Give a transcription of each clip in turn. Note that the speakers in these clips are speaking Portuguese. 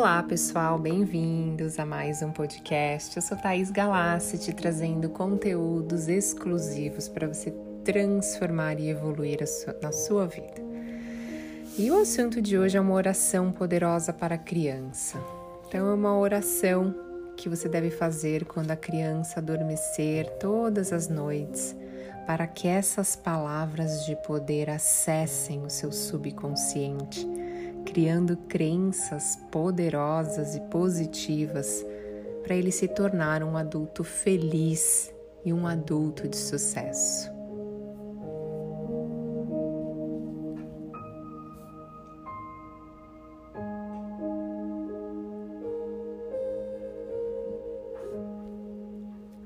Olá pessoal, bem-vindos a mais um podcast. Eu sou Thaís Galassi, te trazendo conteúdos exclusivos para você transformar e evoluir na sua vida. E o assunto de hoje é uma oração poderosa para a criança. Então, é uma oração que você deve fazer quando a criança adormecer todas as noites, para que essas palavras de poder acessem o seu subconsciente criando crenças poderosas e positivas para ele se tornar um adulto feliz e um adulto de sucesso.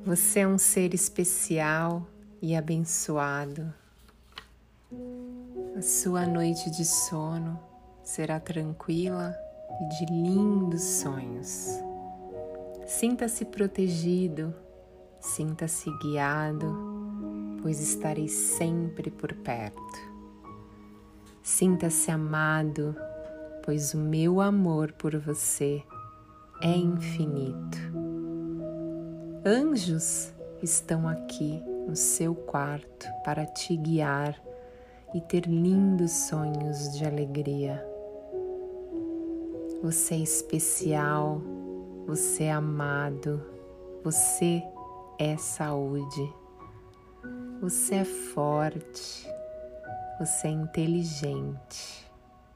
Você é um ser especial e abençoado. A sua noite de sono será tranquila e de lindos sonhos. Sinta-se protegido, sinta-se guiado, pois estarei sempre por perto. Sinta-se amado, pois o meu amor por você é infinito. Anjos estão aqui no seu quarto para te guiar e ter lindos sonhos de alegria. Você é especial, você é amado, você é saúde, você é forte, você é inteligente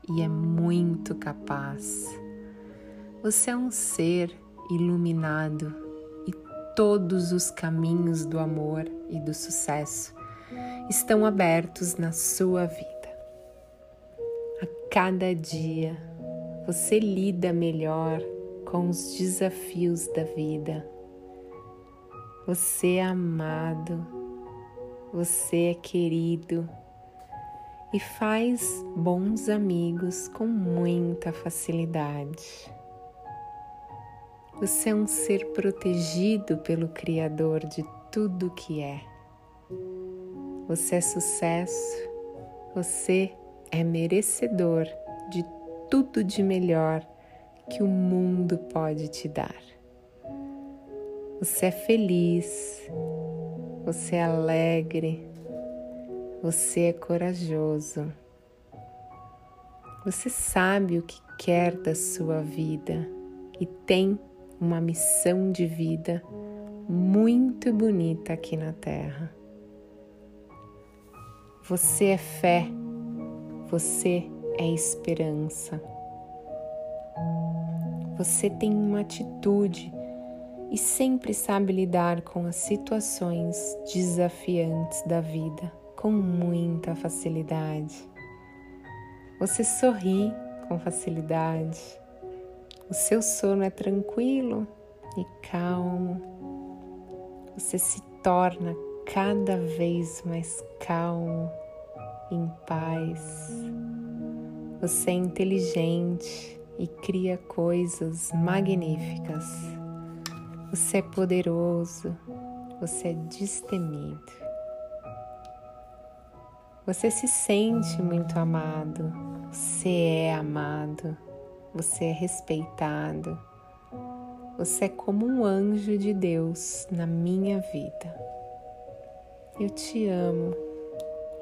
e é muito capaz. Você é um ser iluminado e todos os caminhos do amor e do sucesso estão abertos na sua vida. A cada dia você lida melhor com os desafios da vida. Você é amado, você é querido e faz bons amigos com muita facilidade. Você é um ser protegido pelo Criador de tudo que é. Você é sucesso, você é merecedor de tudo de melhor que o mundo pode te dar. Você é feliz, você é alegre, você é corajoso. Você sabe o que quer da sua vida e tem uma missão de vida muito bonita aqui na Terra. Você é fé, você é esperança. Você tem uma atitude e sempre sabe lidar com as situações desafiantes da vida com muita facilidade. Você sorri com facilidade. O seu sono é tranquilo e calmo. Você se torna cada vez mais calmo, em paz. Você é inteligente e cria coisas magníficas. Você é poderoso, você é destemido. Você se sente muito amado, você é amado, você é respeitado. Você é como um anjo de Deus na minha vida. Eu te amo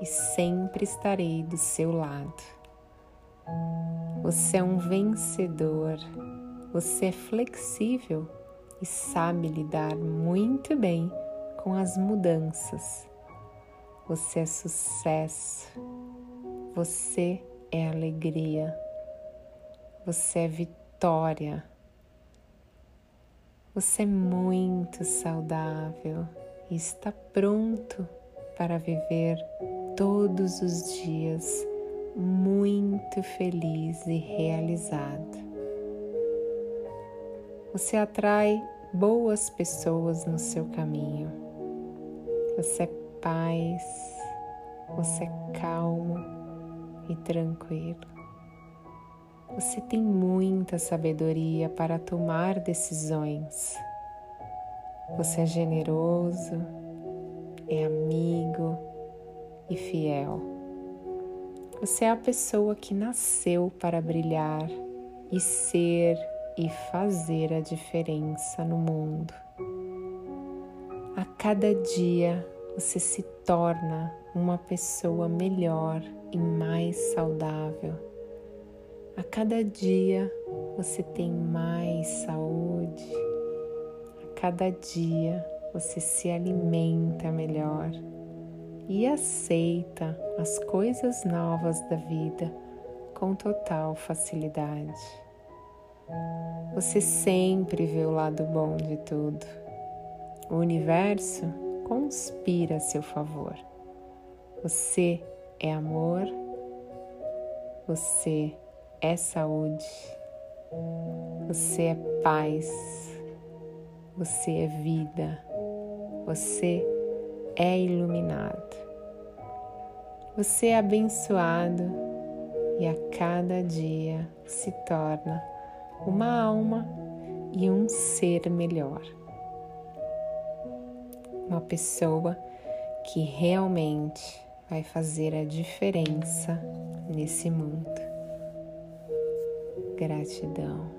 e sempre estarei do seu lado. Você é um vencedor, você é flexível e sabe lidar muito bem com as mudanças. Você é sucesso, você é alegria, você é vitória. Você é muito saudável e está pronto para viver todos os dias muito feliz e realizado. Você atrai boas pessoas no seu caminho. Você é paz, você é calmo e tranquilo. Você tem muita sabedoria para tomar decisões. Você é generoso, é amigo e fiel. Você é a pessoa que nasceu para brilhar e ser e fazer a diferença no mundo. A cada dia você se torna uma pessoa melhor e mais saudável. A cada dia você tem mais saúde. A cada dia você se alimenta melhor e aceita as coisas novas da vida com total facilidade. Você sempre vê o lado bom de tudo. O universo conspira a seu favor. Você é amor, você é saúde, você é paz, você é vida, você é iluminado, você é abençoado e a cada dia se torna uma alma e um ser melhor. Uma pessoa que realmente vai fazer a diferença nesse mundo. Gratidão.